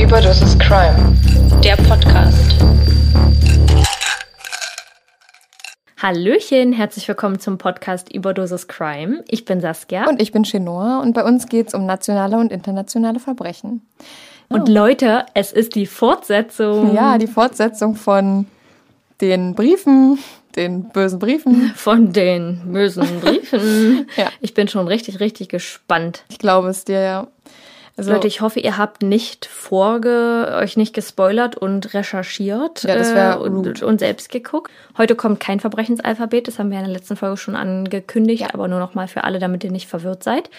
Überdosis Crime. Der Podcast. Hallöchen, herzlich willkommen zum Podcast Überdosis Crime. Ich bin Saskia. Und ich bin Chenoa und bei uns geht es um nationale und internationale Verbrechen. Und Leute, es ist die Fortsetzung. Ja, die Fortsetzung von den Briefen, den bösen Briefen. Von den bösen Briefen. Ja. Ich bin schon richtig, richtig gespannt. Ich glaube es dir, ja. Also, Leute, ich hoffe, ihr habt nicht vorge euch nicht gespoilert und recherchiert Ja, das äh, und, und selbst geguckt. Heute kommt kein Verbrechensalphabet, das haben wir in der letzten Folge schon angekündigt, aber nur noch mal für alle, damit ihr nicht verwirrt seid.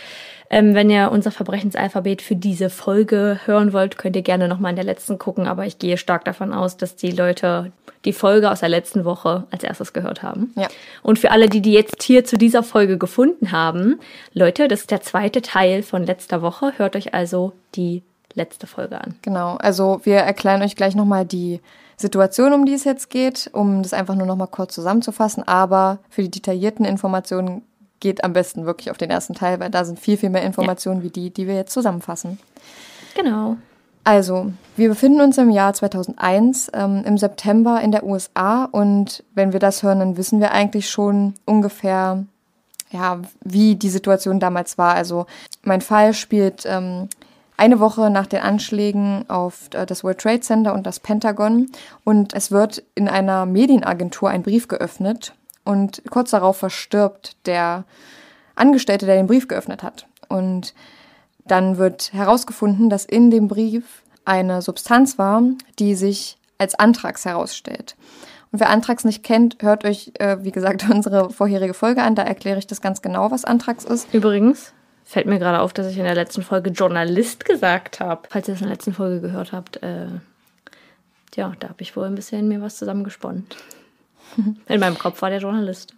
Ähm, wenn ihr unser Verbrechensalphabet für diese Folge hören wollt, könnt ihr gerne noch mal in der letzten gucken, aber ich gehe stark davon aus, dass die Leute die Folge aus der letzten Woche als erstes gehört haben. Ja. Und für alle, die die jetzt hier zu dieser Folge gefunden haben, Leute, das ist der zweite Teil von letzter Woche. Hört euch also die letzte Folge an. genau. Also wir erklären euch gleich nochmal die Situation, um die es jetzt geht, um das einfach nur nochmal kurz zusammenzufassen. Aber für die detaillierten Informationen geht am besten wirklich auf den ersten Teil, weil da sind viel, viel mehr Informationen wie die, die wir jetzt zusammenfassen. Genau. Also, wir befinden uns im Jahr 2001, ähm, im September in der USA und wenn wir das hören, dann wissen wir eigentlich schon ungefähr, ja, wie die Situation damals war. Also, mein Fall spielt ähm, eine Woche nach den Anschlägen auf äh, das World Trade Center und das Pentagon und es wird in einer Medienagentur ein Brief geöffnet und kurz darauf verstirbt der Angestellte, der den Brief geöffnet hat. Und dann wird herausgefunden, dass in dem Brief eine Substanz war, die sich als Anthrax herausstellt. Und wer Anthrax nicht kennt, hört euch, äh, wie gesagt, unsere vorherige Folge an. Da erkläre ich das ganz genau, was Anthrax ist. Übrigens fällt mir gerade auf, dass ich in der letzten Folge Journalist gesagt habe. Falls ihr das in der letzten Folge gehört habt, äh, ja, da habe ich wohl ein bisschen mir was zusammengesponnen. In meinem Kopf war der Journalist.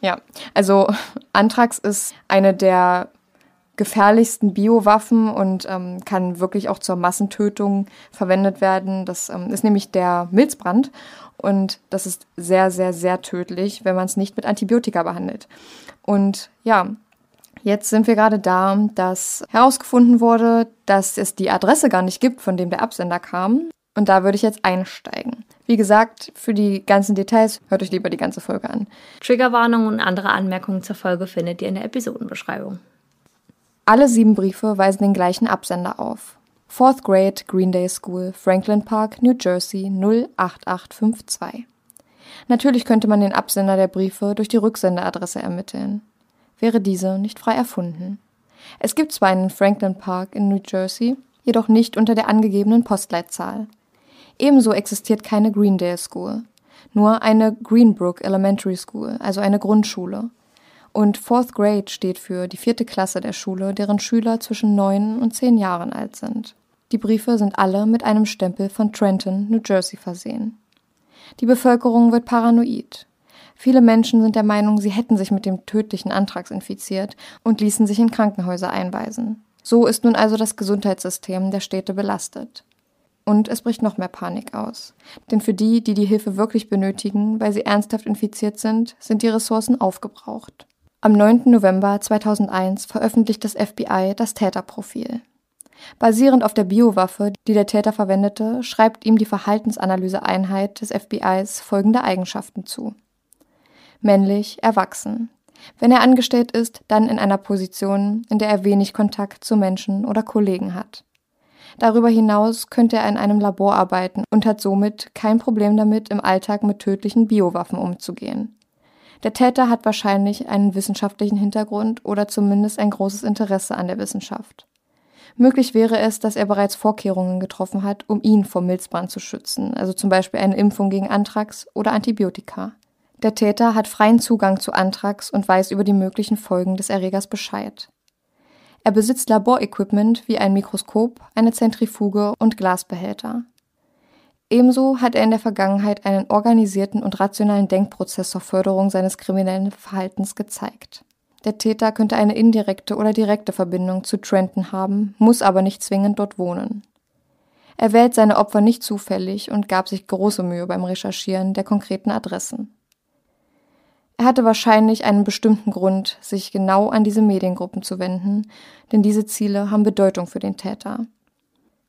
Ja, also Anthrax ist eine der gefährlichsten Biowaffen und ähm, kann wirklich auch zur Massentötung verwendet werden. Das ähm, ist nämlich der Milzbrand und das ist sehr, sehr, sehr tödlich, wenn man es nicht mit Antibiotika behandelt. Und ja, jetzt sind wir gerade da, dass herausgefunden wurde, dass es die Adresse gar nicht gibt, von dem der Absender kam. Und da würde ich jetzt einsteigen. Wie gesagt, für die ganzen Details hört euch lieber die ganze Folge an. Triggerwarnungen und andere Anmerkungen zur Folge findet ihr in der Episodenbeschreibung. Alle sieben Briefe weisen den gleichen Absender auf. Fourth Grade Green Day School, Franklin Park, New Jersey 08852. Natürlich könnte man den Absender der Briefe durch die Rücksenderadresse ermitteln. Wäre diese nicht frei erfunden. Es gibt zwar einen Franklin Park in New Jersey, jedoch nicht unter der angegebenen Postleitzahl. Ebenso existiert keine Greendale School, nur eine Greenbrook Elementary School, also eine Grundschule. Und Fourth Grade steht für die vierte Klasse der Schule, deren Schüler zwischen neun und zehn Jahren alt sind. Die Briefe sind alle mit einem Stempel von Trenton, New Jersey versehen. Die Bevölkerung wird paranoid. Viele Menschen sind der Meinung, sie hätten sich mit dem tödlichen Anthrax infiziert und ließen sich in Krankenhäuser einweisen. So ist nun also das Gesundheitssystem der Städte belastet. Und es bricht noch mehr Panik aus. Denn für die, die die Hilfe wirklich benötigen, weil sie ernsthaft infiziert sind, sind die Ressourcen aufgebraucht. Am 9. November 2001 veröffentlicht das FBI das Täterprofil. Basierend auf der Biowaffe, die der Täter verwendete, schreibt ihm die Verhaltensanalyseeinheit des FBIs folgende Eigenschaften zu. Männlich, erwachsen. Wenn er angestellt ist, dann in einer Position, in der er wenig Kontakt zu Menschen oder Kollegen hat. Darüber hinaus könnte er in einem Labor arbeiten und hat somit kein Problem damit, im Alltag mit tödlichen Biowaffen umzugehen. Der Täter hat wahrscheinlich einen wissenschaftlichen Hintergrund oder zumindest ein großes Interesse an der Wissenschaft. Möglich wäre es, dass er bereits Vorkehrungen getroffen hat, um ihn vor Milzbrand zu schützen, also zum Beispiel eine Impfung gegen Anthrax oder Antibiotika. Der Täter hat freien Zugang zu Anthrax und weiß über die möglichen Folgen des Erregers Bescheid. Er besitzt Laborequipment wie ein Mikroskop, eine Zentrifuge und Glasbehälter. Ebenso hat er in der Vergangenheit einen organisierten und rationalen Denkprozess zur Förderung seines kriminellen Verhaltens gezeigt. Der Täter könnte eine indirekte oder direkte Verbindung zu Trenton haben, muss aber nicht zwingend dort wohnen. Er wählt seine Opfer nicht zufällig und gab sich große Mühe beim Recherchieren der konkreten Adressen. Er hatte wahrscheinlich einen bestimmten Grund, sich genau an diese Mediengruppen zu wenden, denn diese Ziele haben Bedeutung für den Täter.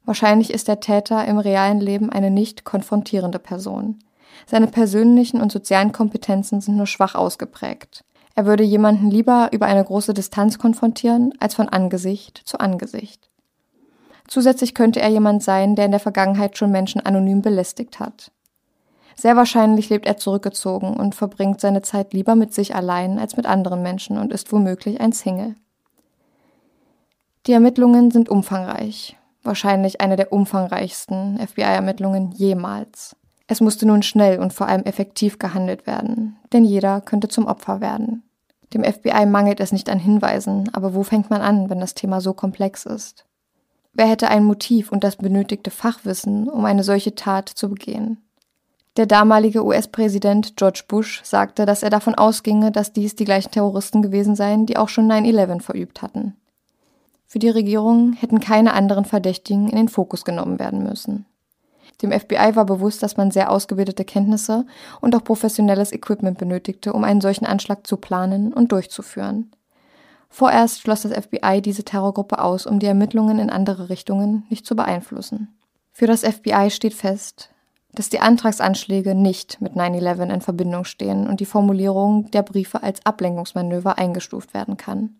Wahrscheinlich ist der Täter im realen Leben eine nicht konfrontierende Person. Seine persönlichen und sozialen Kompetenzen sind nur schwach ausgeprägt. Er würde jemanden lieber über eine große Distanz konfrontieren, als von Angesicht zu Angesicht. Zusätzlich könnte er jemand sein, der in der Vergangenheit schon Menschen anonym belästigt hat. Sehr wahrscheinlich lebt er zurückgezogen und verbringt seine Zeit lieber mit sich allein als mit anderen Menschen und ist womöglich ein Single. Die Ermittlungen sind umfangreich, wahrscheinlich eine der umfangreichsten FBI-Ermittlungen jemals. Es musste nun schnell und vor allem effektiv gehandelt werden, denn jeder könnte zum Opfer werden. Dem FBI mangelt es nicht an Hinweisen, aber wo fängt man an, wenn das Thema so komplex ist? Wer hätte ein Motiv und das benötigte Fachwissen, um eine solche Tat zu begehen? Der damalige US-Präsident George Bush sagte, dass er davon ausginge, dass dies die gleichen Terroristen gewesen seien, die auch schon 9-11 verübt hatten. Für die Regierung hätten keine anderen Verdächtigen in den Fokus genommen werden müssen. Dem FBI war bewusst, dass man sehr ausgebildete Kenntnisse und auch professionelles Equipment benötigte, um einen solchen Anschlag zu planen und durchzuführen. Vorerst schloss das FBI diese Terrorgruppe aus, um die Ermittlungen in andere Richtungen nicht zu beeinflussen. Für das FBI steht fest, dass die Antragsanschläge nicht mit 9-11 in Verbindung stehen und die Formulierung der Briefe als Ablenkungsmanöver eingestuft werden kann.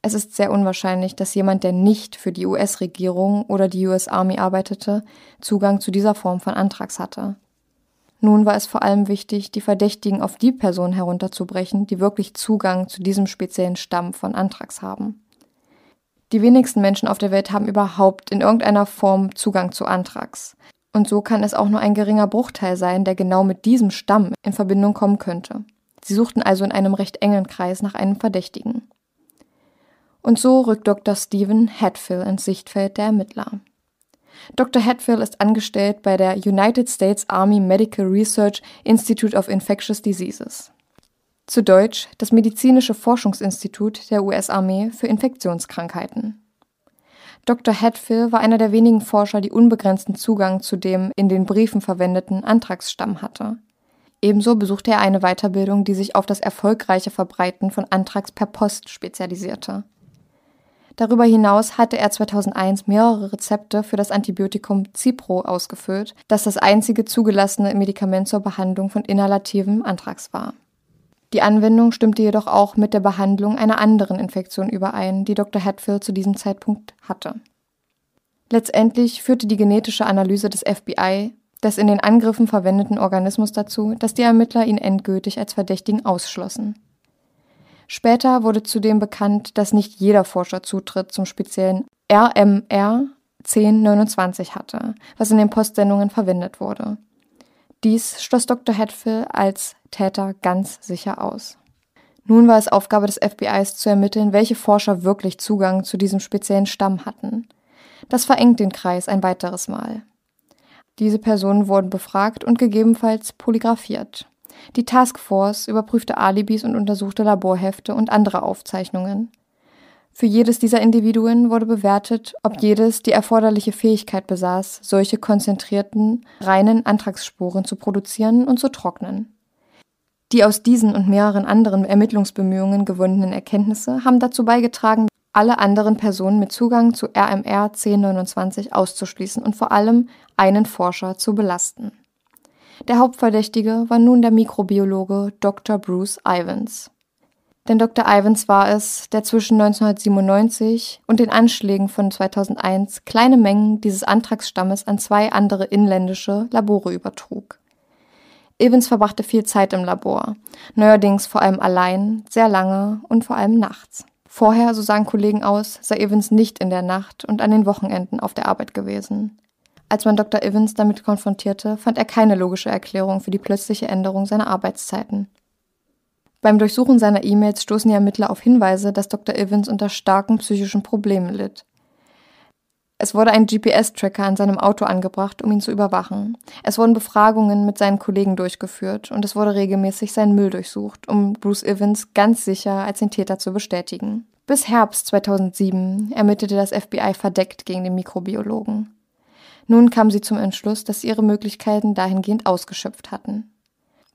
Es ist sehr unwahrscheinlich, dass jemand, der nicht für die US-Regierung oder die US Army arbeitete, Zugang zu dieser Form von Antrags hatte. Nun war es vor allem wichtig, die Verdächtigen auf die Personen herunterzubrechen, die wirklich Zugang zu diesem speziellen Stamm von Antrags haben. Die wenigsten Menschen auf der Welt haben überhaupt in irgendeiner Form Zugang zu Antrags. Und so kann es auch nur ein geringer Bruchteil sein, der genau mit diesem Stamm in Verbindung kommen könnte. Sie suchten also in einem recht engen Kreis nach einem Verdächtigen. Und so rückt Dr. Stephen Hatfill ins Sichtfeld der Ermittler. Dr. Hatfill ist angestellt bei der United States Army Medical Research Institute of Infectious Diseases. Zu Deutsch das Medizinische Forschungsinstitut der US-Armee für Infektionskrankheiten. Dr. Hatfill war einer der wenigen Forscher, die unbegrenzten Zugang zu dem in den Briefen verwendeten Antragsstamm hatte. Ebenso besuchte er eine Weiterbildung, die sich auf das erfolgreiche Verbreiten von Antrags per Post spezialisierte. Darüber hinaus hatte er 2001 mehrere Rezepte für das Antibiotikum Cipro ausgefüllt, das das einzige zugelassene Medikament zur Behandlung von inhalativem Anthrax war. Die Anwendung stimmte jedoch auch mit der Behandlung einer anderen Infektion überein, die Dr. Hatfield zu diesem Zeitpunkt hatte. Letztendlich führte die genetische Analyse des FBI des in den Angriffen verwendeten Organismus dazu, dass die Ermittler ihn endgültig als Verdächtigen ausschlossen. Später wurde zudem bekannt, dass nicht jeder Forscher Zutritt zum speziellen RMR 1029 hatte, was in den Postsendungen verwendet wurde. Dies schloss Dr. Hatfield als Täter ganz sicher aus. Nun war es Aufgabe des FBIs zu ermitteln, welche Forscher wirklich Zugang zu diesem speziellen Stamm hatten. Das verengt den Kreis ein weiteres Mal. Diese Personen wurden befragt und gegebenenfalls polygraphiert. Die Taskforce überprüfte Alibis und untersuchte Laborhefte und andere Aufzeichnungen. Für jedes dieser Individuen wurde bewertet, ob jedes die erforderliche Fähigkeit besaß, solche konzentrierten, reinen Antragsspuren zu produzieren und zu trocknen. Die aus diesen und mehreren anderen Ermittlungsbemühungen gewonnenen Erkenntnisse haben dazu beigetragen, alle anderen Personen mit Zugang zu RMR 1029 auszuschließen und vor allem einen Forscher zu belasten. Der Hauptverdächtige war nun der Mikrobiologe Dr. Bruce Ivans. Denn Dr. Ivans war es, der zwischen 1997 und den Anschlägen von 2001 kleine Mengen dieses Antragsstammes an zwei andere inländische Labore übertrug. Evans verbrachte viel Zeit im Labor, neuerdings vor allem allein, sehr lange und vor allem nachts. Vorher, so sagen Kollegen aus, sei Evans nicht in der Nacht und an den Wochenenden auf der Arbeit gewesen. Als man Dr. Evans damit konfrontierte, fand er keine logische Erklärung für die plötzliche Änderung seiner Arbeitszeiten. Beim Durchsuchen seiner E-Mails stoßen die Ermittler auf Hinweise, dass Dr. Evans unter starken psychischen Problemen litt. Es wurde ein GPS-Tracker an seinem Auto angebracht, um ihn zu überwachen. Es wurden Befragungen mit seinen Kollegen durchgeführt und es wurde regelmäßig sein Müll durchsucht, um Bruce Evans ganz sicher als den Täter zu bestätigen. Bis Herbst 2007 ermittelte das FBI verdeckt gegen den Mikrobiologen. Nun kamen sie zum Entschluss, dass sie ihre Möglichkeiten dahingehend ausgeschöpft hatten.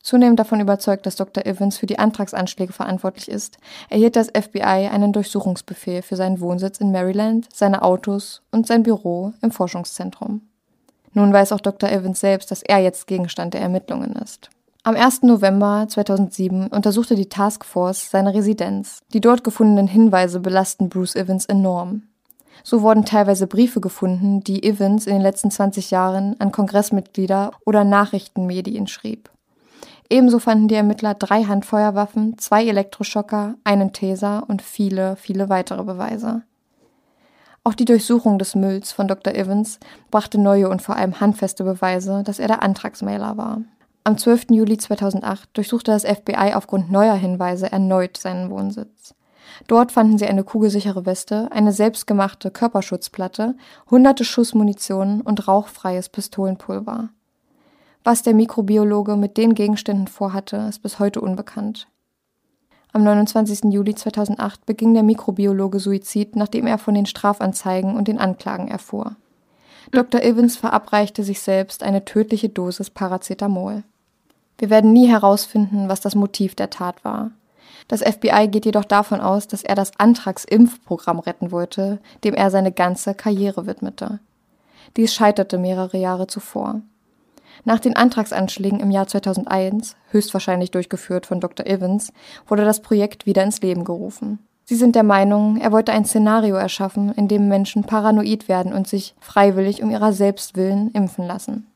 Zunehmend davon überzeugt, dass Dr. Evans für die Antragsanschläge verantwortlich ist, erhielt das FBI einen Durchsuchungsbefehl für seinen Wohnsitz in Maryland, seine Autos und sein Büro im Forschungszentrum. Nun weiß auch Dr. Evans selbst, dass er jetzt Gegenstand der Ermittlungen ist. Am 1. November 2007 untersuchte die Task Force seine Residenz. Die dort gefundenen Hinweise belasten Bruce Evans enorm. So wurden teilweise Briefe gefunden, die Evans in den letzten 20 Jahren an Kongressmitglieder oder Nachrichtenmedien schrieb. Ebenso fanden die Ermittler drei Handfeuerwaffen, zwei Elektroschocker, einen Taser und viele, viele weitere Beweise. Auch die Durchsuchung des Mülls von Dr. Evans brachte neue und vor allem handfeste Beweise, dass er der Antragsmailer war. Am 12. Juli 2008 durchsuchte das FBI aufgrund neuer Hinweise erneut seinen Wohnsitz. Dort fanden sie eine kugelsichere Weste, eine selbstgemachte Körperschutzplatte, hunderte Schuss Munition und rauchfreies Pistolenpulver. Was der Mikrobiologe mit den Gegenständen vorhatte, ist bis heute unbekannt. Am 29. Juli 2008 beging der Mikrobiologe Suizid, nachdem er von den Strafanzeigen und den Anklagen erfuhr. Dr. Evans verabreichte sich selbst eine tödliche Dosis Paracetamol. Wir werden nie herausfinden, was das Motiv der Tat war. Das FBI geht jedoch davon aus, dass er das Antragsimpfprogramm retten wollte, dem er seine ganze Karriere widmete. Dies scheiterte mehrere Jahre zuvor. Nach den Antragsanschlägen im Jahr 2001, höchstwahrscheinlich durchgeführt von Dr. Evans, wurde das Projekt wieder ins Leben gerufen. Sie sind der Meinung, er wollte ein Szenario erschaffen, in dem Menschen paranoid werden und sich freiwillig um ihrer selbst willen impfen lassen.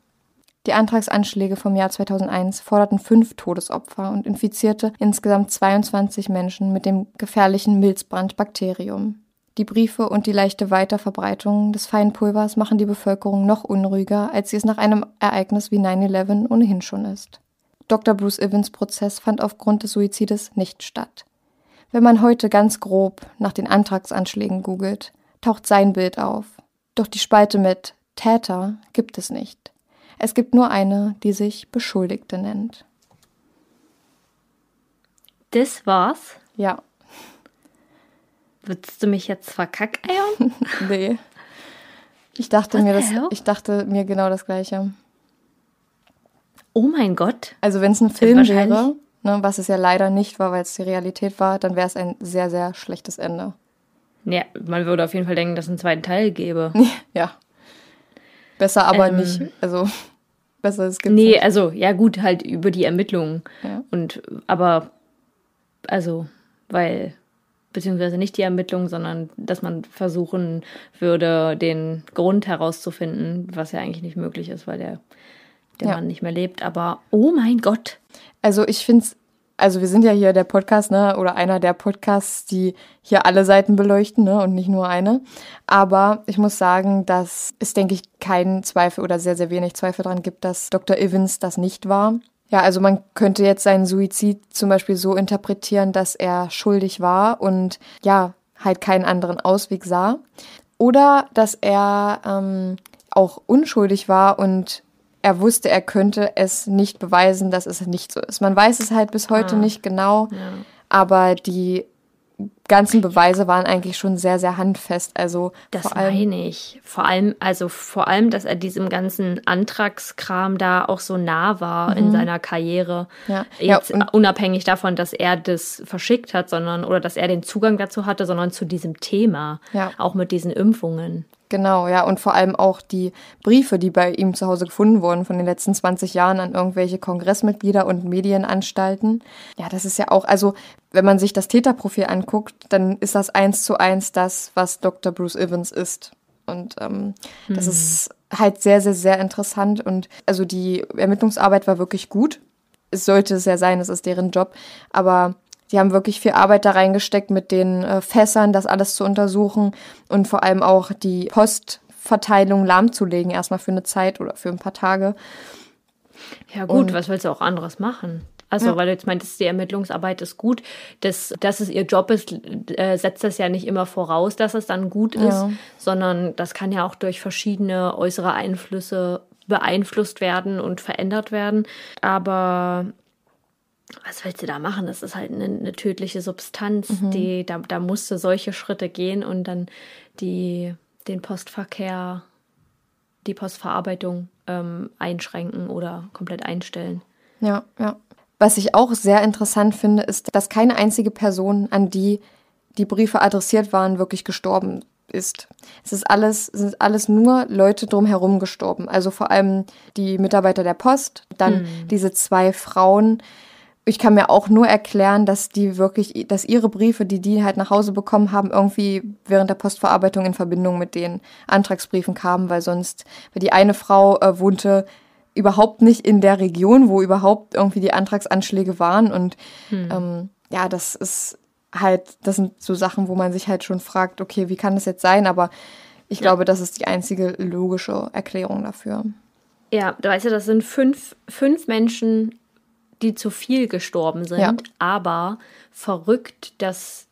Die Antragsanschläge vom Jahr 2001 forderten fünf Todesopfer und infizierte insgesamt 22 Menschen mit dem gefährlichen Milzbrandbakterium. Die Briefe und die leichte Weiterverbreitung des Feinpulvers machen die Bevölkerung noch unruhiger, als sie es nach einem Ereignis wie 9-11 ohnehin schon ist. Dr. Bruce Evans Prozess fand aufgrund des Suizides nicht statt. Wenn man heute ganz grob nach den Antragsanschlägen googelt, taucht sein Bild auf. Doch die Spalte mit Täter gibt es nicht. Es gibt nur eine, die sich Beschuldigte nennt. Das war's? Ja. Würdest du mich jetzt verkackeiern? nee. Ich dachte, mir das, ich dachte mir genau das Gleiche. Oh mein Gott. Also wenn es ein Film wäre, ne, was es ja leider nicht war, weil es die Realität war, dann wäre es ein sehr, sehr schlechtes Ende. Ja, man würde auf jeden Fall denken, dass es einen zweiten Teil gäbe. ja. Besser aber ähm, nicht. Also besser es gibt. Nee, nicht. also ja gut, halt über die Ermittlungen. Ja. Und aber also, weil beziehungsweise nicht die Ermittlungen, sondern dass man versuchen würde, den Grund herauszufinden, was ja eigentlich nicht möglich ist, weil der, der ja. Mann nicht mehr lebt. Aber oh mein Gott. Also ich finde es also wir sind ja hier der Podcast, ne, oder einer der Podcasts, die hier alle Seiten beleuchten, ne, und nicht nur eine. Aber ich muss sagen, dass es, denke ich, keinen Zweifel oder sehr, sehr wenig Zweifel daran gibt, dass Dr. Evans das nicht war. Ja, also man könnte jetzt seinen Suizid zum Beispiel so interpretieren, dass er schuldig war und ja, halt keinen anderen Ausweg sah. Oder dass er ähm, auch unschuldig war und er wusste, er könnte es nicht beweisen, dass es nicht so ist. Man weiß es halt bis heute ah. nicht genau, ja. aber die ganzen Beweise waren eigentlich schon sehr, sehr handfest. Also das vor allem, meine ich. Vor allem, also vor allem, dass er diesem ganzen Antragskram da auch so nah war mhm. in seiner Karriere. Ja. Jetzt ja, unabhängig davon, dass er das verschickt hat, sondern oder dass er den Zugang dazu hatte, sondern zu diesem Thema. Ja. Auch mit diesen Impfungen. Genau, ja, und vor allem auch die Briefe, die bei ihm zu Hause gefunden wurden von den letzten 20 Jahren an irgendwelche Kongressmitglieder und Medienanstalten. Ja, das ist ja auch, also wenn man sich das Täterprofil anguckt, dann ist das eins zu eins das, was Dr. Bruce Evans ist. Und ähm, mhm. das ist halt sehr, sehr, sehr interessant. Und also die Ermittlungsarbeit war wirklich gut. Es sollte es ja sein, es ist deren Job. Aber Sie haben wirklich viel Arbeit da reingesteckt, mit den äh, Fässern das alles zu untersuchen und vor allem auch die Postverteilung lahmzulegen, erstmal für eine Zeit oder für ein paar Tage. Ja, gut, und, was willst du auch anderes machen? Also, ja. weil du jetzt meintest, die Ermittlungsarbeit ist gut. Das, dass es ihr Job ist, äh, setzt das ja nicht immer voraus, dass es dann gut ist, ja. sondern das kann ja auch durch verschiedene äußere Einflüsse beeinflusst werden und verändert werden. Aber was willst du da machen? Das ist halt eine, eine tödliche Substanz, mhm. die, da, da musste solche Schritte gehen und dann die, den Postverkehr, die Postverarbeitung ähm, einschränken oder komplett einstellen. Ja, ja. Was ich auch sehr interessant finde, ist, dass keine einzige Person, an die die Briefe adressiert waren, wirklich gestorben ist. Es ist alles, es sind alles nur Leute drumherum gestorben. Also vor allem die Mitarbeiter der Post, dann hm. diese zwei Frauen. Ich kann mir auch nur erklären, dass die wirklich, dass ihre Briefe, die die halt nach Hause bekommen haben, irgendwie während der Postverarbeitung in Verbindung mit den Antragsbriefen kamen, weil sonst, weil die eine Frau äh, wohnte überhaupt nicht in der Region, wo überhaupt irgendwie die Antragsanschläge waren und hm. ähm, ja, das ist halt, das sind so Sachen, wo man sich halt schon fragt, okay, wie kann das jetzt sein? Aber ich ja. glaube, das ist die einzige logische Erklärung dafür. Ja, du weißt ja, das sind fünf, fünf Menschen, die zu viel gestorben sind, ja. aber verrückt, dass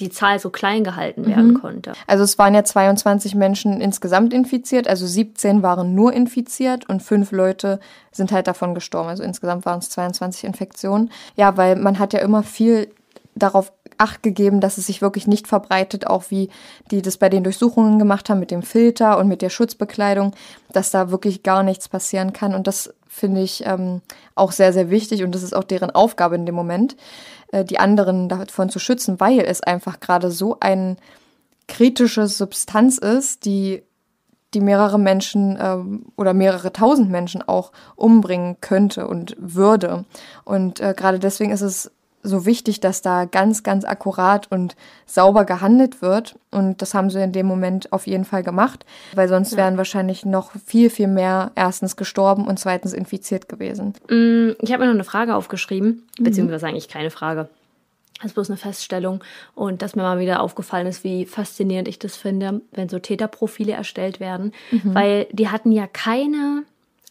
die Zahl so klein gehalten werden mhm. konnte. Also es waren ja 22 Menschen insgesamt infiziert, also 17 waren nur infiziert und fünf Leute sind halt davon gestorben. Also insgesamt waren es 22 Infektionen. Ja, weil man hat ja immer viel darauf Acht gegeben, dass es sich wirklich nicht verbreitet, auch wie die das bei den Durchsuchungen gemacht haben mit dem Filter und mit der Schutzbekleidung, dass da wirklich gar nichts passieren kann. Und das finde ich ähm, auch sehr, sehr wichtig und das ist auch deren Aufgabe in dem Moment, äh, die anderen davon zu schützen, weil es einfach gerade so ein kritische Substanz ist, die die mehrere Menschen ähm, oder mehrere tausend Menschen auch umbringen könnte und würde. Und äh, gerade deswegen ist es so wichtig, dass da ganz, ganz akkurat und sauber gehandelt wird. Und das haben sie in dem Moment auf jeden Fall gemacht, weil sonst ja. wären wahrscheinlich noch viel, viel mehr erstens gestorben und zweitens infiziert gewesen. Mm, ich habe mir noch eine Frage aufgeschrieben, mhm. beziehungsweise eigentlich keine Frage. Das ist bloß eine Feststellung und dass mir mal wieder aufgefallen ist, wie faszinierend ich das finde, wenn so Täterprofile erstellt werden, mhm. weil die hatten ja keine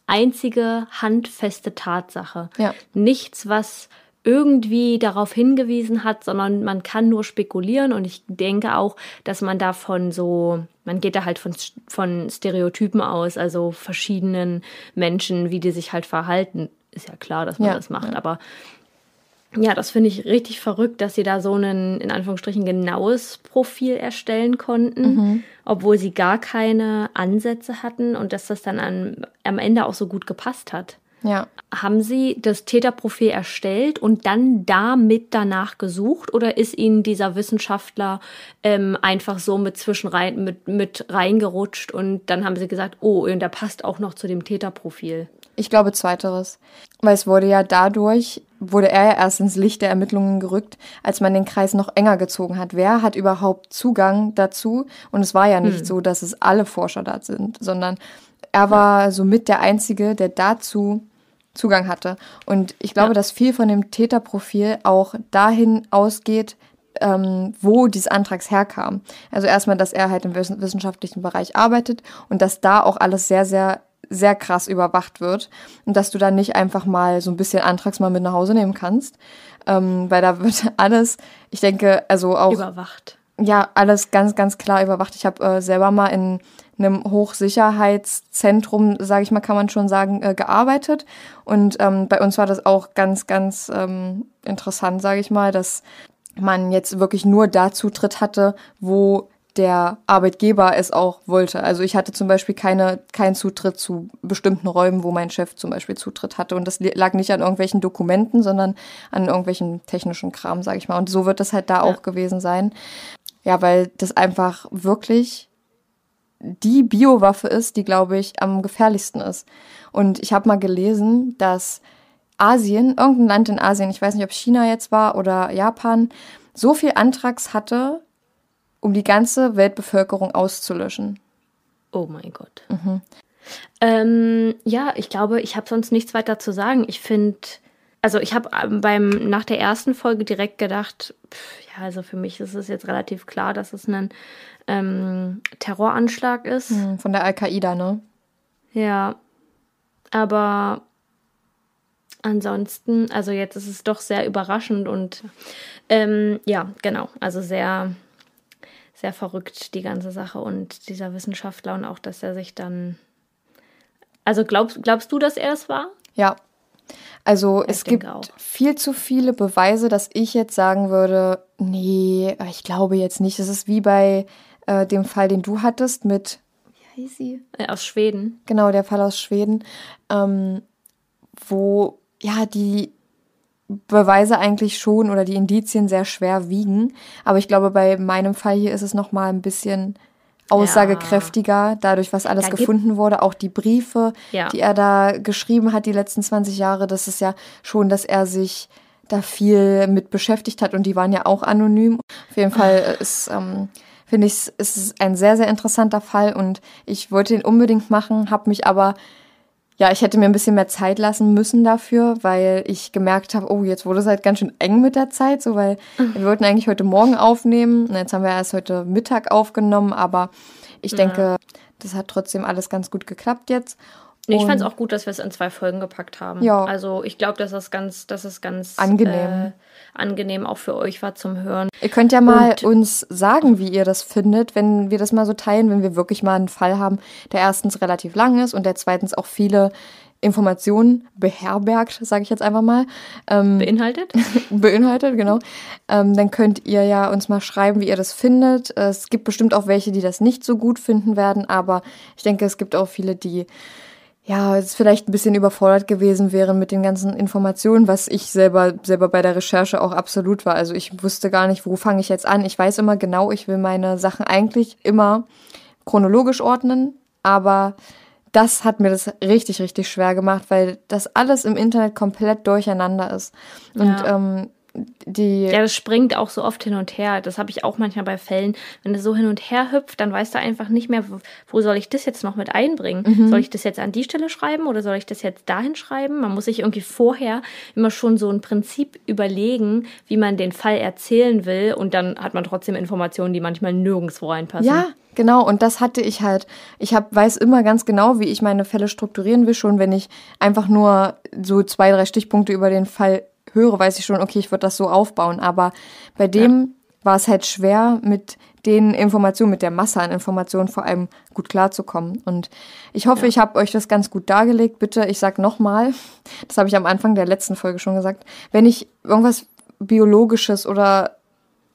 einzige handfeste Tatsache. Ja. Nichts, was irgendwie darauf hingewiesen hat, sondern man kann nur spekulieren und ich denke auch, dass man davon so, man geht da halt von, von Stereotypen aus, also verschiedenen Menschen, wie die sich halt verhalten. Ist ja klar, dass man ja, das macht, aber ja, das finde ich richtig verrückt, dass sie da so ein, in Anführungsstrichen, genaues Profil erstellen konnten, mhm. obwohl sie gar keine Ansätze hatten und dass das dann an, am Ende auch so gut gepasst hat. Ja. Haben Sie das Täterprofil erstellt und dann damit danach gesucht oder ist Ihnen dieser Wissenschaftler ähm, einfach so mit zwischenrein mit, mit reingerutscht und dann haben Sie gesagt, oh, und der passt auch noch zu dem Täterprofil? Ich glaube zweiteres. Weil es wurde ja dadurch, wurde er ja erst ins Licht der Ermittlungen gerückt, als man den Kreis noch enger gezogen hat. Wer hat überhaupt Zugang dazu? Und es war ja nicht hm. so, dass es alle Forscher da sind, sondern er war somit der Einzige, der dazu Zugang hatte. Und ich glaube, ja. dass viel von dem Täterprofil auch dahin ausgeht, ähm, wo dieses Antrags herkam. Also erstmal, dass er halt im wissenschaftlichen Bereich arbeitet und dass da auch alles sehr, sehr, sehr krass überwacht wird und dass du dann nicht einfach mal so ein bisschen Antrags mal mit nach Hause nehmen kannst, ähm, weil da wird alles, ich denke, also auch überwacht. Ja, alles ganz, ganz klar überwacht. Ich habe äh, selber mal in einem Hochsicherheitszentrum, sage ich mal, kann man schon sagen, äh, gearbeitet. Und ähm, bei uns war das auch ganz, ganz ähm, interessant, sage ich mal, dass man jetzt wirklich nur da Zutritt hatte, wo der Arbeitgeber es auch wollte. Also ich hatte zum Beispiel keine, keinen Zutritt zu bestimmten Räumen, wo mein Chef zum Beispiel Zutritt hatte. Und das lag nicht an irgendwelchen Dokumenten, sondern an irgendwelchen technischen Kram, sage ich mal. Und so wird es halt da ja. auch gewesen sein. Ja, weil das einfach wirklich die Biowaffe ist, die, glaube ich, am gefährlichsten ist. Und ich habe mal gelesen, dass Asien, irgendein Land in Asien, ich weiß nicht, ob China jetzt war oder Japan, so viel Antrags hatte, um die ganze Weltbevölkerung auszulöschen. Oh mein Gott. Mhm. Ähm, ja, ich glaube, ich habe sonst nichts weiter zu sagen. Ich finde, also ich habe ähm, beim nach der ersten Folge direkt gedacht, pff, ja, also für mich ist es jetzt relativ klar, dass es ein ähm, Terroranschlag ist. Hm, von der Al-Qaida, ne? Ja. Aber ansonsten, also jetzt ist es doch sehr überraschend und ähm, ja, genau, also sehr, sehr verrückt die ganze Sache und dieser Wissenschaftler und auch, dass er sich dann. Also glaubst, glaubst du, dass er es war? Ja. Also ich es gibt auch. viel zu viele Beweise, dass ich jetzt sagen würde, nee, ich glaube jetzt nicht. Es ist wie bei äh, dem Fall, den du hattest mit, wie heißt sie? Äh, aus Schweden. Genau, der Fall aus Schweden, ähm, wo ja die Beweise eigentlich schon oder die Indizien sehr schwer wiegen. Aber ich glaube, bei meinem Fall hier ist es noch mal ein bisschen aussagekräftiger, dadurch, was alles Da gefunden wurde. Auch die Briefe, Ja. die er da geschrieben hat, die letzten 20 Jahre, das ist ja schon, dass er sich da viel mit beschäftigt hat und die waren ja auch anonym. Auf jeden Fall ist, ähm, finde ich, es ist ein sehr, sehr interessanter Fall und ich wollte ihn unbedingt machen, habe mich aber ja, ich hätte mir ein bisschen mehr Zeit lassen müssen dafür, weil ich gemerkt habe, oh, jetzt wurde es halt ganz schön eng mit der Zeit, so weil wir wollten eigentlich heute Morgen aufnehmen und jetzt haben wir erst heute Mittag aufgenommen, aber ich denke, das hat trotzdem alles ganz gut geklappt jetzt. Nee, ich Und- fand es auch gut, dass wir es in zwei Folgen gepackt haben. Ja. Also ich glaube, dass das ganz, dass es ganz Angenehm. äh, angenehm auch für euch war zum Hören. Ihr könnt ja mal Und- uns sagen, wie ihr das findet, wenn wir das mal so teilen, wenn wir wirklich mal einen Fall haben, der erstens relativ lang ist und der zweitens auch viele Informationen beherbergt, sage ich jetzt einfach mal. Ähm, Beinhaltet? beinhaltet, genau. Ähm, dann könnt ihr ja uns mal schreiben, wie ihr das findet. Es gibt bestimmt auch welche, die das nicht so gut finden werden, aber ich denke, es gibt auch viele, die ja, jetzt vielleicht ein bisschen überfordert gewesen wären mit den ganzen Informationen, was ich selber, selber bei der Recherche auch absolut war. Also ich wusste gar nicht, wo fange ich jetzt an. Ich weiß immer genau, ich will meine Sachen eigentlich immer chronologisch ordnen, aber das hat mir das richtig, richtig schwer gemacht, weil das alles im Internet komplett durcheinander ist. Und Ja. ähm, die Ja, das springt auch so oft hin und her. Das habe ich auch manchmal bei Fällen. Wenn es so hin und her hüpft, dann weißt du einfach nicht mehr, wo, wo soll ich das jetzt noch mit einbringen? Mhm. Soll ich das jetzt an die Stelle schreiben oder soll ich das jetzt dahin schreiben? Man muss sich irgendwie vorher immer schon so ein Prinzip überlegen, wie man den Fall erzählen will. Und dann hat man trotzdem Informationen, die manchmal nirgendwo reinpassen. Ja, genau. Und das hatte ich halt. Ich hab, weiß immer ganz genau, wie ich meine Fälle strukturieren will. Schon wenn ich einfach nur so zwei, drei Stichpunkte über den Fall höre, weiß ich schon, okay, ich würde das so aufbauen. Aber bei dem war es halt schwer, mit den Informationen, mit der Masse an Informationen vor allem gut klarzukommen. Und ich hoffe, ich habe euch das ganz gut dargelegt. Bitte, ich sag nochmal, das habe ich am Anfang der letzten Folge schon gesagt, wenn ich irgendwas Biologisches oder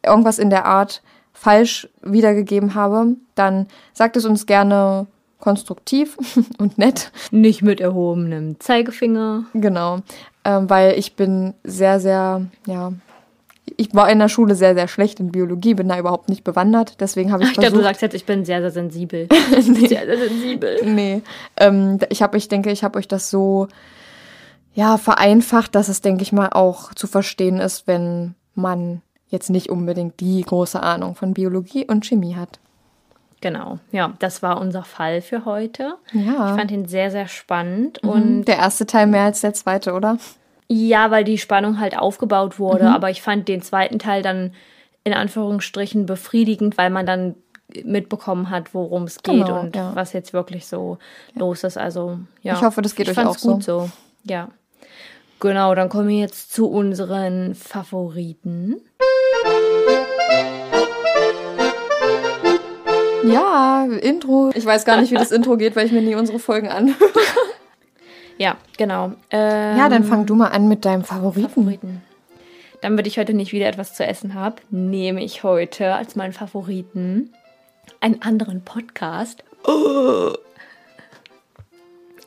irgendwas in der Art falsch wiedergegeben habe, dann sagt es uns gerne konstruktiv und nett. Nicht mit erhobenem Zeigefinger. Genau. Ähm, weil ich bin sehr, sehr, ja. Ich war in der Schule sehr, sehr schlecht in Biologie, bin da überhaupt nicht bewandert. Deswegen habe ich Ich dachte, du versucht. sagst jetzt, ich bin sehr, sehr sensibel. Sehr, sehr sensibel. nee. Ähm, ich habe, ich denke, ich habe euch das so ja vereinfacht, dass es, denke ich mal, auch zu verstehen ist, wenn man jetzt nicht unbedingt die große Ahnung von Biologie und Chemie hat. Genau, ja, das war unser Fall für heute. Ja. Ich fand ihn sehr, sehr spannend Und und der erste Teil mehr als der zweite, oder? Ja, weil die Spannung halt aufgebaut wurde, aber ich fand den zweiten Teil dann in Anführungsstrichen befriedigend, weil man dann mitbekommen hat, worum es geht Genau, und ja. was jetzt wirklich so los ist. Also, ja. Ich hoffe, das geht ich euch auch gut so. Ja. Genau, dann kommen wir jetzt zu unseren Favoriten. Ja, Intro. Ich weiß gar nicht, wie das Intro geht, weil ich mir nie unsere Folgen anhöre. Ja, genau. Ähm, Ja, dann fang du mal an mit deinem Favoriten. Favoriten. Damit ich heute nicht wieder etwas zu essen habe, nehme ich heute als meinen Favoriten einen anderen Podcast.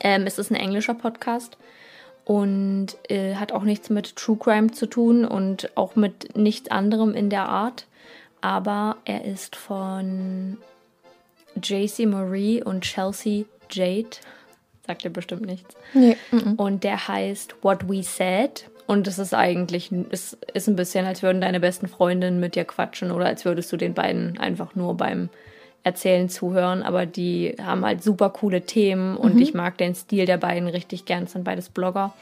Ähm, es ist ein englischer Podcast und äh, hat auch nichts mit True Crime zu tun und auch mit nichts anderem in der Art. Aber er ist von JC Marie und Chelsea Jade. Sagt dir bestimmt nichts. Nee. Und der heißt What We Said. Und es ist eigentlich, es ist ein bisschen, als würden deine besten Freundinnen mit dir quatschen oder als würdest du den beiden einfach nur beim Erzählen zuhören. Aber die haben halt super coole Themen und ich mag den Stil der beiden richtig gern. Es sind beides Blogger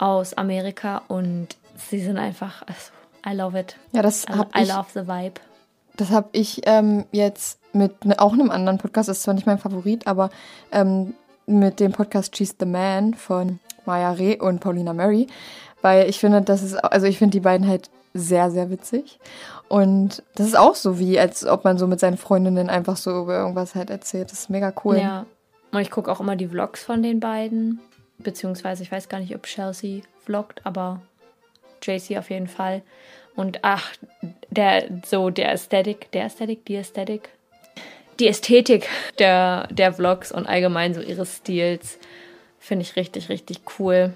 aus Amerika und sie sind einfach, also, I love it. Ja, das hab I ich, love the vibe. das hab ich ähm, jetzt mit ne, auch einem anderen Podcast, ist zwar nicht mein Favorit, aber ähm, mit dem Podcast She's the Man von Maya Reh und Paulina Murray, weil ich finde, das ist, also ich finde die beiden halt sehr, sehr witzig. Und das ist auch so wie, als ob man so mit seinen Freundinnen einfach so über irgendwas halt erzählt. Das ist mega cool. Ja. Und ich gucke auch immer die Vlogs von den beiden. Beziehungsweise ich weiß gar nicht, ob Chelsea vloggt, aber JC auf jeden Fall. Und ach, der, so der Ästhetik, der Ästhetik, die Ästhetik, die Ästhetik der, der Vlogs und allgemein so ihres Stils finde ich richtig, richtig cool.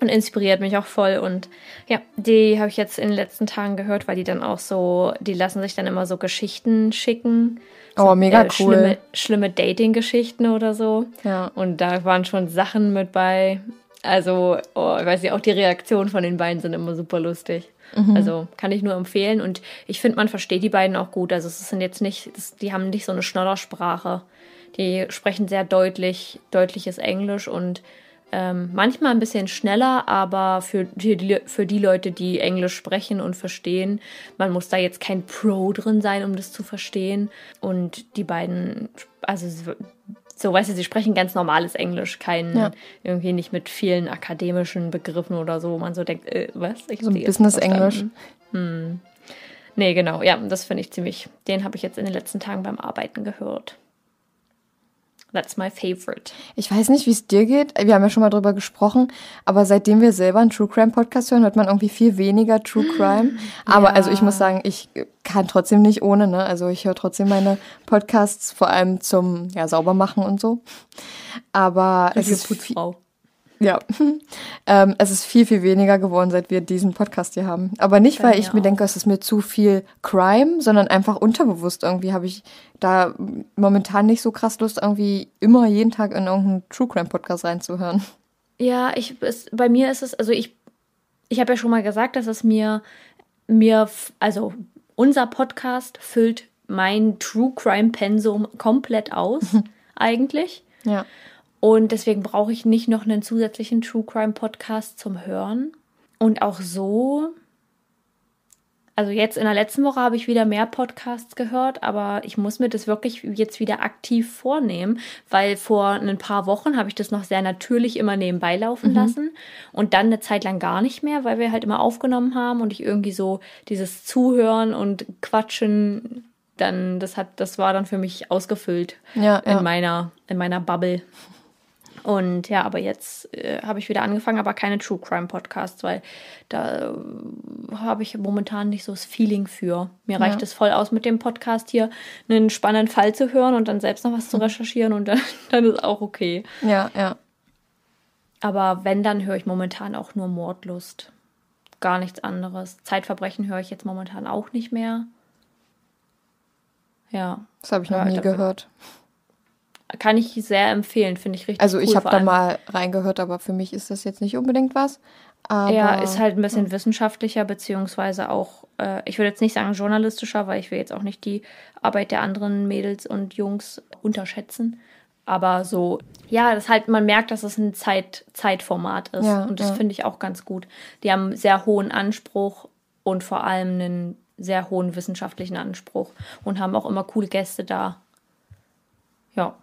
und inspiriert mich auch voll. Und ja, die habe ich jetzt in den letzten Tagen gehört, weil die dann auch so, die lassen sich dann immer so Geschichten schicken. Oh, so, mega äh, cool. Schlimme, schlimme Dating-Geschichten oder so. Ja. Und da waren schon Sachen mit bei. Also, oh, ich weiß nicht, auch die Reaktionen von den beiden sind immer super lustig. Also kann ich nur empfehlen. Und ich finde, man versteht die beiden auch gut. Also es sind jetzt nicht, das, die haben nicht so eine Schnoddersprache. Die sprechen sehr deutlich, deutliches Englisch und ähm, manchmal ein bisschen schneller, aber für die, für die Leute, die Englisch sprechen und verstehen, man muss da jetzt kein Pro drin sein, um das zu verstehen. Und die beiden, also so, weißt du, sie sprechen ganz normales Englisch, kein, Ja. irgendwie nicht mit vielen akademischen Begriffen oder so, wo man so denkt, äh, was? Ich So jetzt Business-Englisch. Hm. Nee, genau, ja, das finde ich ziemlich, den habe ich jetzt in den letzten Tagen beim Arbeiten gehört. That's my favorite. Ich weiß nicht, wie es dir geht. Wir haben ja schon mal drüber gesprochen, aber seitdem wir selber einen True Crime Podcast hören, hört man irgendwie viel weniger True Crime. Aber Ja. also ich muss sagen, ich kann trotzdem nicht ohne, ne? Also ich höre trotzdem meine Podcasts, vor allem zum ja, Saubermachen und so. Aber es ist viel. Ja, ähm, es ist viel, viel weniger geworden, seit wir diesen Podcast hier haben. Aber nicht, weil ich mir mir denke, es ist mir zu viel Crime, sondern einfach unterbewusst irgendwie habe ich da momentan nicht so krass Lust, irgendwie immer jeden Tag in irgendeinen True Crime Podcast reinzuhören. Ja, ich, es, bei mir ist es, also ich, ich habe ja schon mal gesagt, dass es mir, mir, also unser Podcast füllt mein True Crime Pensum komplett aus, eigentlich. Ja. Und deswegen brauche ich nicht noch einen zusätzlichen True Crime Podcast zum Hören. Und auch so, also jetzt in der letzten Woche habe ich wieder mehr Podcasts gehört, aber ich muss mir das wirklich jetzt wieder aktiv vornehmen, weil vor ein paar Wochen habe ich das noch sehr natürlich immer nebenbei laufen lassen und dann eine Zeit lang gar nicht mehr, weil wir halt immer aufgenommen haben und ich irgendwie so dieses Zuhören und Quatschen, dann das hat, das war dann für mich ausgefüllt Ja, in ja. meiner in meiner Bubble. Und ja, aber jetzt äh, habe ich wieder angefangen, aber keine True Crime Podcasts, weil da äh, habe ich momentan nicht so das Feeling für. Mir reicht Ja. es voll aus mit dem Podcast hier, einen spannenden Fall zu hören und dann selbst noch was zu recherchieren und dann, dann ist auch okay. Ja, ja. Aber wenn, dann höre ich momentan auch nur Mordlust. Gar nichts anderes. Zeitverbrechen höre ich jetzt momentan auch nicht mehr. Ja, Das habe ich noch Ja, nie dafür- gehört. Kann ich sehr empfehlen, finde ich richtig Also cool. ich habe da mal reingehört, aber für mich ist das jetzt nicht unbedingt was. Aber Ja, ist halt ein bisschen wissenschaftlicher, beziehungsweise auch, äh, ich würde jetzt nicht sagen journalistischer, weil ich will jetzt auch nicht die Arbeit der anderen Mädels und Jungs unterschätzen. Aber so, ja, das halt, man merkt, dass es ein Zeit, Zeitformat ist. Ja, und das ja. finde ich auch ganz gut. Die haben einen sehr hohen Anspruch und vor allem einen sehr hohen wissenschaftlichen Anspruch und haben auch immer coole Gäste da. Ja.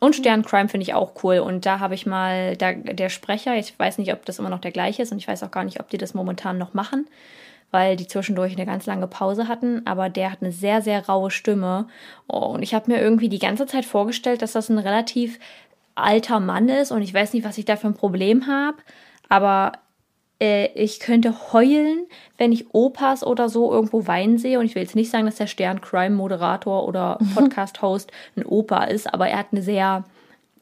Und Sterncrime finde ich auch cool. Und da habe ich mal, da, der Sprecher, ich weiß nicht, ob das immer noch der gleiche ist und ich weiß auch gar nicht, ob die das momentan noch machen, weil die zwischendurch eine ganz lange Pause hatten. Aber der hat eine sehr, sehr raue Stimme. Oh, und ich habe mir irgendwie die ganze Zeit vorgestellt, dass das ein relativ alter Mann ist und ich weiß nicht, was ich da für ein Problem habe. Aber äh, ich könnte heulen, wenn ich Opas oder so irgendwo weinen sehe. Und ich will jetzt nicht sagen, dass der Stern Crime Moderator oder Podcast Host ein Opa ist, aber er hat eine sehr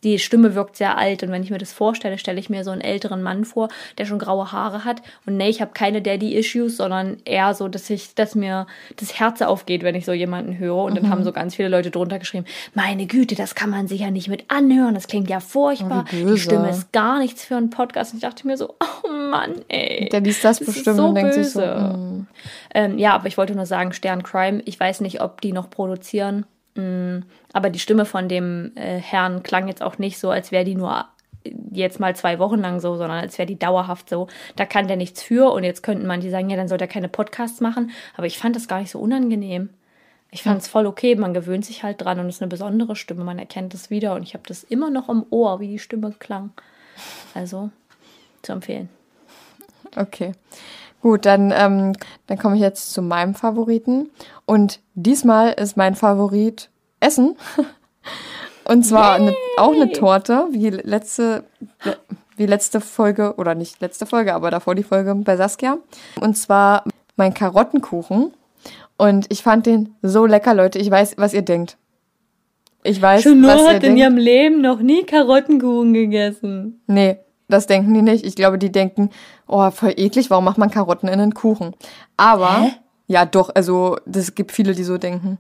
die Stimme wirkt sehr alt und wenn ich mir das vorstelle, stelle ich mir so einen älteren Mann vor, der schon graue Haare hat und nee, ich habe keine Daddy-Issues, sondern eher so, dass ich, dass mir das Herz aufgeht, wenn ich so jemanden höre und dann haben so ganz viele Leute drunter geschrieben, meine Güte, das kann man sich ja nicht mit anhören, das klingt ja furchtbar, wie die böse. Stimme ist gar nichts für einen Podcast und ich dachte mir so, oh Mann, ey. der liest das, Das ist bestimmt so und denkt sich so, böse. mm, Ähm, ja, aber ich wollte nur sagen, Stern Crime, ich weiß nicht, ob die noch produzieren. Mm, aber die Stimme von dem äh, Herrn klang jetzt auch nicht so, als wäre die nur jetzt mal zwei Wochen lang so, sondern als wäre die dauerhaft so. Da kann der nichts für und jetzt könnten manche sagen, ja, dann soll der keine Podcasts machen. Aber ich fand das gar nicht so unangenehm. Ich fand es voll okay, man gewöhnt sich halt dran und es ist eine besondere Stimme, man erkennt es wieder und ich habe das immer noch im Ohr, wie die Stimme klang. Also zu empfehlen. okay. Gut, dann, ähm, dann komme ich jetzt zu meinem Favoriten. Und diesmal ist mein Favorit Essen. Und zwar eine, auch eine Torte, wie letzte, wie letzte Folge, oder nicht letzte Folge, aber davor die Folge bei Saskia. Und zwar mein Karottenkuchen. Und ich fand den so lecker, Leute. Ich weiß, was ihr denkt. Ich weiß, was ihr denkt. Leben noch nie Karottenkuchen gegessen. Nee, Das denken die nicht. Ich glaube, die denken, oh, voll eklig, warum macht man Karotten in einen Kuchen? Aber, Hä? ja doch, also es gibt viele, die so denken.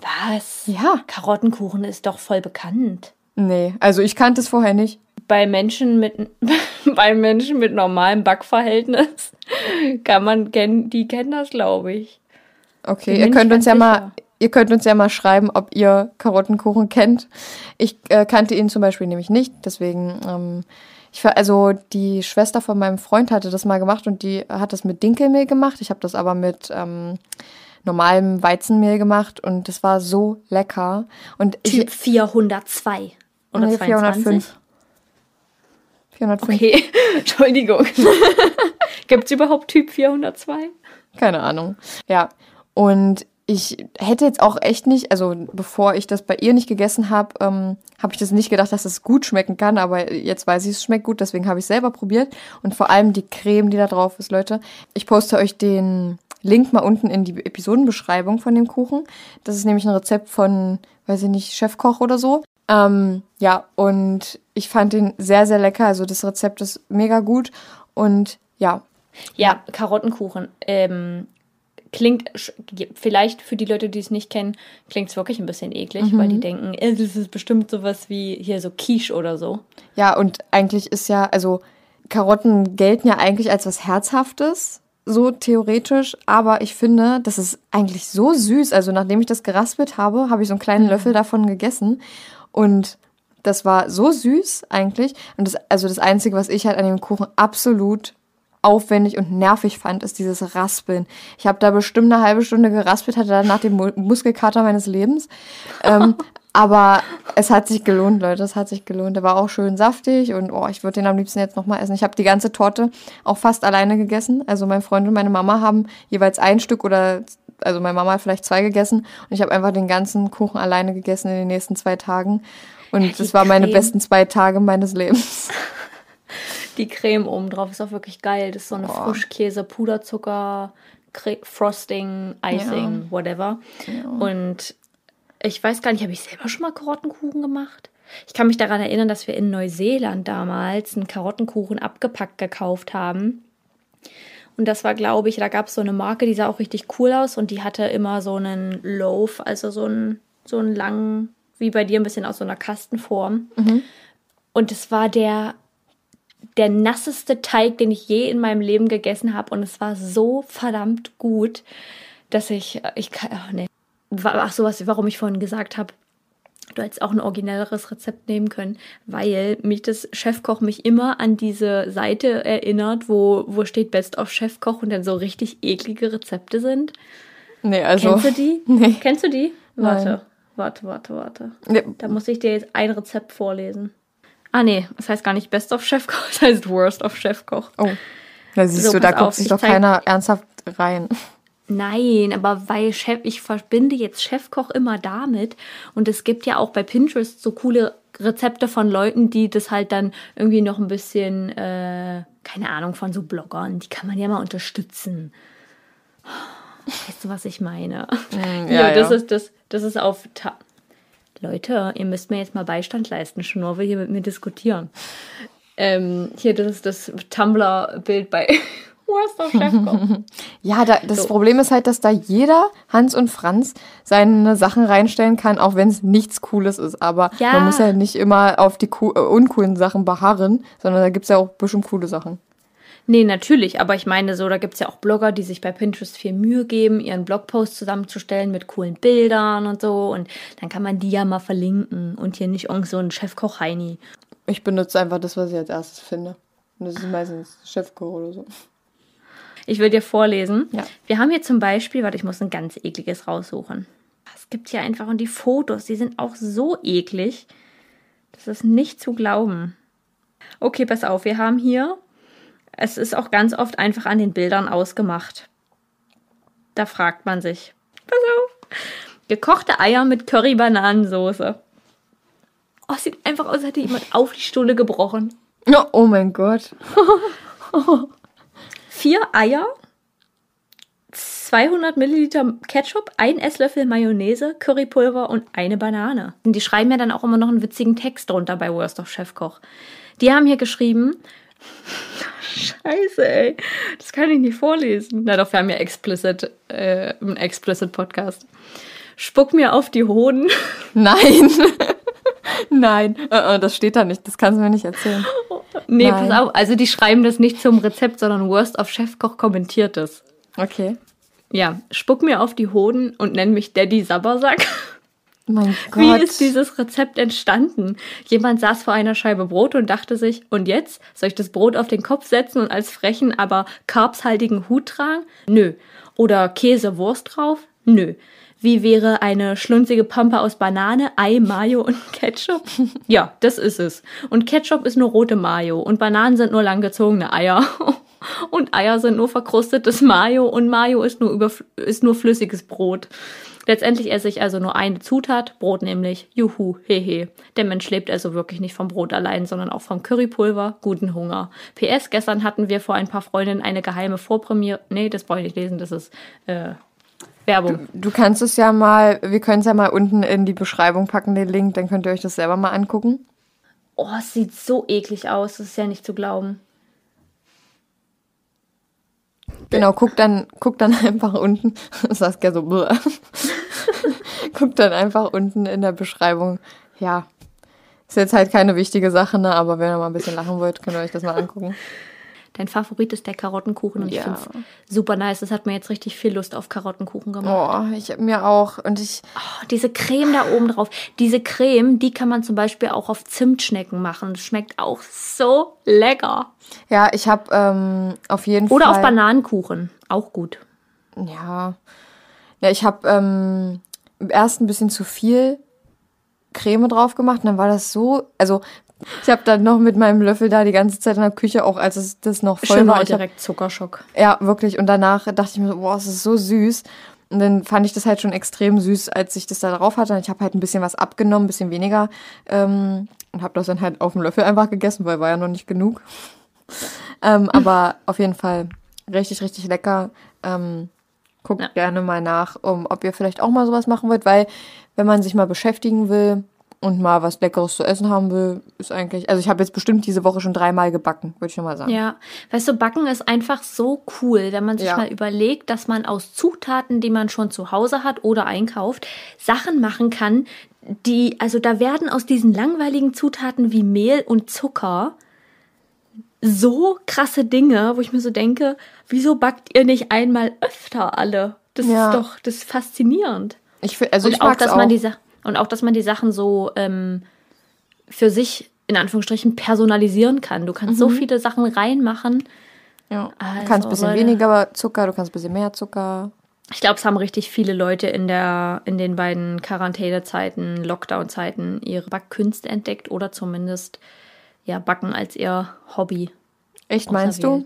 Was? Ja. Karottenkuchen ist doch voll bekannt. Nee, also ich kannte es vorher nicht. Bei Menschen mit bei Menschen mit normalem Backverhältnis kann man kennen, die kennen das, glaube ich. Okay, ihr könnt uns ja ganz mal, sicher. Ihr könnt uns ja mal schreiben, ob ihr Karottenkuchen kennt. Ich äh, kannte ihn zum Beispiel nämlich nicht, deswegen, ähm, ich ver- also die Schwester von meinem Freund hatte das mal gemacht und die hat das mit Dinkelmehl gemacht. Ich habe das aber mit ähm, normalem Weizenmehl gemacht und das war so lecker. Und Typ ich, 402 oder nee, 22. 405. 405. Okay, Entschuldigung. Gibt es überhaupt Typ 402? Keine Ahnung. Ja. Und ich hätte jetzt auch echt nicht, also bevor ich das bei ihr nicht gegessen habe, ähm, habe ich das nicht gedacht, dass es gut schmecken kann. Aber jetzt weiß ich, es schmeckt gut, deswegen habe ich es selber probiert. Und vor allem die Creme, die da drauf ist, Leute. Ich poste euch den Link mal unten in die Episodenbeschreibung von dem Kuchen. Das ist nämlich ein Rezept von, weiß ich nicht, Chefkoch oder so. Ähm, ja, und ich fand den sehr, sehr lecker. Also das Rezept ist mega gut. Und ja, Ja, Karottenkuchen. Ähm, klingt vielleicht für die Leute, die es nicht kennen, klingt es wirklich ein bisschen eklig, weil die denken, äh, das ist bestimmt sowas wie hier so Quiche oder so. Ja, und eigentlich ist ja, also Karotten gelten ja eigentlich als was Herzhaftes, so theoretisch, aber ich finde, das ist eigentlich so süß. Also nachdem ich das geraspelt habe, habe ich so einen kleinen Löffel davon gegessen und das war so süß eigentlich. Und das, also das Einzige, was ich halt an dem Kuchen absolut aufwendig und nervig fand, ist dieses Raspeln. Ich habe da bestimmt eine halbe Stunde geraspelt, hatte danach den Mu- Muskelkater meines Lebens. Ähm, aber es hat sich gelohnt, Leute. Es hat sich gelohnt. Der war auch schön saftig und oh, ich würde den am liebsten jetzt nochmal essen. Ich habe die ganze Torte auch fast alleine gegessen. Also mein Freund und meine Mama haben jeweils ein Stück oder also meine Mama hat vielleicht zwei gegessen und ich habe einfach den ganzen Kuchen alleine gegessen in den nächsten zwei Tagen. Und das waren meine besten zwei Tage meines Lebens. Die Creme oben drauf ist auch wirklich geil. Das ist so eine Frischkäse, Puderzucker, Cre Frosting, Icing, whatever. Und ich weiß gar nicht, habe ich selber schon mal Karottenkuchen gemacht? Ich kann mich daran erinnern, dass wir in Neuseeland damals einen Karottenkuchen abgepackt gekauft haben. Und das war, glaube ich, da gab es so eine Marke, die sah auch richtig cool aus und die hatte immer so einen Loaf, also so einen, so einen langen, wie bei dir ein bisschen aus so einer Kastenform. Und es war der, der nasseste Teig, den ich je in meinem Leben gegessen habe. Und es war so verdammt gut, dass ich, ich kann, ach nee. Ach so, was, warum ich vorhin gesagt habe, du hättest auch ein originelleres Rezept nehmen können, weil mich das Chefkoch mich immer an diese Seite erinnert, wo, wo steht Best of Chefkoch und dann so richtig eklige Rezepte sind. Nee, also. Kennst du die? Nee. Kennst du die? Warte, Nein. warte, warte, warte. Nee, Da muss ich dir jetzt ein Rezept vorlesen. Ah nee, das heißt gar nicht Best of Chefkoch, das heißt Worst of Chefkoch. Oh. Da siehst So, du, da guckt sich ich doch zeig- keiner ernsthaft rein. Nein, aber weil Chef, ich verbinde jetzt Chefkoch immer damit und es gibt ja auch bei Pinterest so coole Rezepte von Leuten, die das halt dann irgendwie noch ein bisschen, äh, keine Ahnung, von so Bloggern, die kann man ja mal unterstützen. Weißt du, was ich meine? ja, ja, das ja. ist das, das ist auf Leute, ihr müsst mir jetzt mal Beistand leisten, schon nur will hier mit mir diskutieren. Ähm, hier, das ist das Tumblr-Bild bei. Ja, da, das So. Problem ist halt, dass da jeder, Hans und Franz, seine Sachen reinstellen kann, auch wenn es nichts Cooles ist. Aber Ja. man muss ja nicht immer auf die äh, uncoolen Sachen beharren, sondern da gibt's ja auch bestimmt coole Sachen. Nee, natürlich, aber ich meine so, da gibt es ja auch Blogger, die sich bei Pinterest viel Mühe geben, ihren Blogpost zusammenzustellen mit coolen Bildern und so. Und dann kann man die ja mal verlinken und hier nicht irgend so ein Chefkoch-Heini. Ich benutze einfach das, was ich als erstes finde. Und das ist meistens Chefkoch oder so. Ich will dir vorlesen. Ja. Wir haben hier zum Beispiel, warte, ich muss ein ganz ekliges raussuchen. Es gibt hier einfach, und die Fotos, die sind auch so eklig. Das ist nicht zu glauben. Okay, pass auf, wir haben hier, es ist auch ganz oft einfach an den Bildern ausgemacht. Da fragt man sich. Pass auf. Gekochte Eier mit Curry-Bananensoße. Oh, sieht einfach aus, als hätte jemand auf die Stulle gebrochen. Ja, oh mein Gott. vier Eier, 200 Milliliter Ketchup, ein Esslöffel Mayonnaise, Currypulver und eine Banane. Und die schreiben ja dann auch immer noch einen witzigen Text drunter bei Worst of Chefkoch. Die haben hier geschrieben. Scheiße, ey. Das kann ich nicht vorlesen. Na doch, wir haben ja explicit, äh, einen explicit Podcast. Spuck mir auf die Hoden. Nein. Nein, uh, uh, das steht da nicht. Das kannst du mir nicht erzählen. Nee, Nein. pass auf. Also die schreiben das nicht zum Rezept, sondern Worst of Chefkoch kommentiert es. Okay. Ja, spuck mir auf die Hoden und nenn mich Daddy Sabbersack. Mein Gott. Wie ist dieses Rezept entstanden? Jemand saß vor einer Scheibe Brot und dachte sich, und jetzt soll ich das Brot auf den Kopf setzen und als frechen, aber karbshaltigen Hut tragen? Nö. Oder Käse, Wurst drauf? Nö. Wie wäre eine schlunzige Pampe aus Banane, Ei, Mayo und Ketchup? Ja, das ist es. Und Ketchup ist nur rote Mayo und Bananen sind nur langgezogene Eier. Und Eier sind nur verkrustetes Mayo und Mayo ist nur, über, ist nur flüssiges Brot. Letztendlich esse ich also nur eine Zutat, Brot nämlich. Juhu, hehe. Der Mensch lebt also wirklich nicht vom Brot allein, sondern auch vom Currypulver. Guten Hunger. PS, gestern hatten wir vor ein paar Freundinnen eine geheime Vorpremiere. Nee, das brauche ich nicht lesen, das ist äh, Werbung. Du, du kannst es ja mal, wir können es ja mal unten in die Beschreibung packen, den Link, dann könnt ihr euch das selber mal angucken. Oh, es sieht so eklig aus, das ist ja nicht zu glauben. Genau, guck dann, guck dann einfach unten, Saskia so, guck dann einfach unten in der Beschreibung. Ja, ist jetzt halt keine wichtige Sache, ne? aber wenn ihr mal ein bisschen lachen wollt, könnt ihr euch das mal angucken. Dein Favorit ist der Karottenkuchen und ja. ich finde es super nice. Das hat mir jetzt richtig viel Lust auf Karottenkuchen gemacht. Oh, ich mir auch. Und ich. Oh, diese Creme da oben drauf. Diese Creme, die kann man zum Beispiel auch auf Zimtschnecken machen. Das schmeckt auch so lecker. Ja, ich habe ähm, auf jeden Oder Fall. Oder auf Bananenkuchen. Auch gut. Ja. Ja, ich habe ähm, erst ein bisschen zu viel Creme drauf gemacht und dann war das so, also ich habe dann noch mit meinem Löffel da die ganze Zeit in der Küche, auch als es das noch voll Schön war. direkt hab, Zuckerschock. Ja, wirklich. Und danach dachte ich mir, boah, es ist so süß. Und dann fand ich das halt schon extrem süß, als ich das da drauf hatte. Und ich habe halt ein bisschen was abgenommen, ein bisschen weniger. Ähm, und habe das dann halt auf dem Löffel einfach gegessen, weil war ja noch nicht genug. ähm, aber auf jeden Fall richtig, richtig lecker. Ähm, guckt ja. gerne mal nach, um, ob ihr vielleicht auch mal sowas machen wollt, weil wenn man sich mal beschäftigen will, und mal was Leckeres zu essen haben will, ist eigentlich. Also ich habe jetzt bestimmt diese Woche schon dreimal gebacken, würde ich schon mal sagen. Ja, weißt du, Backen ist einfach so cool, wenn man sich ja. mal überlegt, dass man aus Zutaten, die man schon zu Hause hat oder einkauft, Sachen machen kann, die, also da werden aus diesen langweiligen Zutaten wie Mehl und Zucker so krasse Dinge, wo ich mir so denke, wieso backt ihr nicht einmal öfter alle? Das ja. ist doch, das ist faszinierend. Ich also und ich auch, dass auch. man diese und auch, dass man die Sachen so ähm, für sich in Anführungsstrichen personalisieren kann. Du kannst mhm. so viele Sachen reinmachen. Ja. Also, du kannst ein bisschen Leute. weniger Zucker, du kannst ein bisschen mehr Zucker. Ich glaube, es haben richtig viele Leute in der in den beiden Quarantänezeiten, Lockdown-Zeiten ihre Backkünste entdeckt oder zumindest ja Backen als ihr Hobby. Echt meinst du?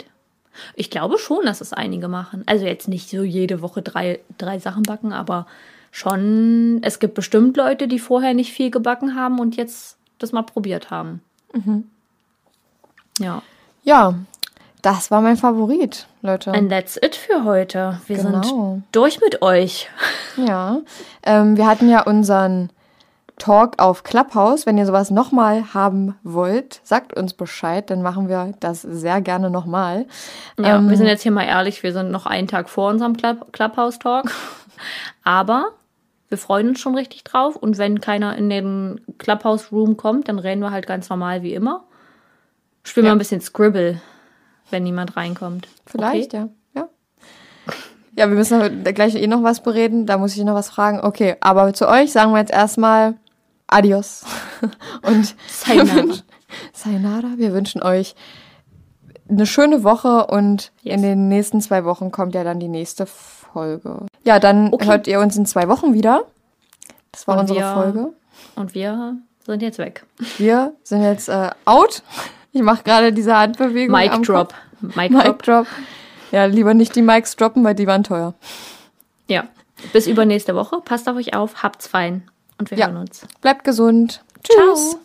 Ich glaube schon, dass es einige machen. Also jetzt nicht so jede Woche drei, drei Sachen backen, aber schon, es gibt bestimmt Leute, die vorher nicht viel gebacken haben und jetzt das mal probiert haben. Mhm. Ja. Ja, das war mein Favorit, Leute. And that's it für heute. Wir genau. sind durch mit euch. Ja. Ähm, wir hatten ja unseren Talk auf Clubhouse. Wenn ihr sowas nochmal haben wollt, sagt uns Bescheid, dann machen wir das sehr gerne nochmal. Ja, ähm, wir sind jetzt hier mal ehrlich, wir sind noch einen Tag vor unserem Club Clubhouse-Talk. Aber wir freuen uns schon richtig drauf. Und wenn keiner in den Clubhouse Room kommt, dann rennen wir halt ganz normal wie immer. Spielen ja. wir ein bisschen Scribble, wenn niemand reinkommt. Vielleicht, okay? ja. ja. Ja, wir müssen gleich eh noch was bereden. Da muss ich noch was fragen. Okay, aber zu euch sagen wir jetzt erstmal Adios. Und Sayonara. Sayonara. Wir wünschen euch eine schöne Woche und yes. in den nächsten zwei Wochen kommt ja dann die nächste Folge. Ja, dann okay. hört ihr uns in zwei Wochen wieder. Das war und unsere wir, Folge. Und wir sind jetzt weg. Wir sind jetzt äh, out. Ich mache gerade diese Handbewegung. Mic Drop. Mic, Mic Drop. Ja, lieber nicht die Mics droppen, weil die waren teuer. Ja. Bis übernächste Woche. Passt auf euch auf, habt's fein. Und wir ja. hören uns. Bleibt gesund. Tschüss. Ciao.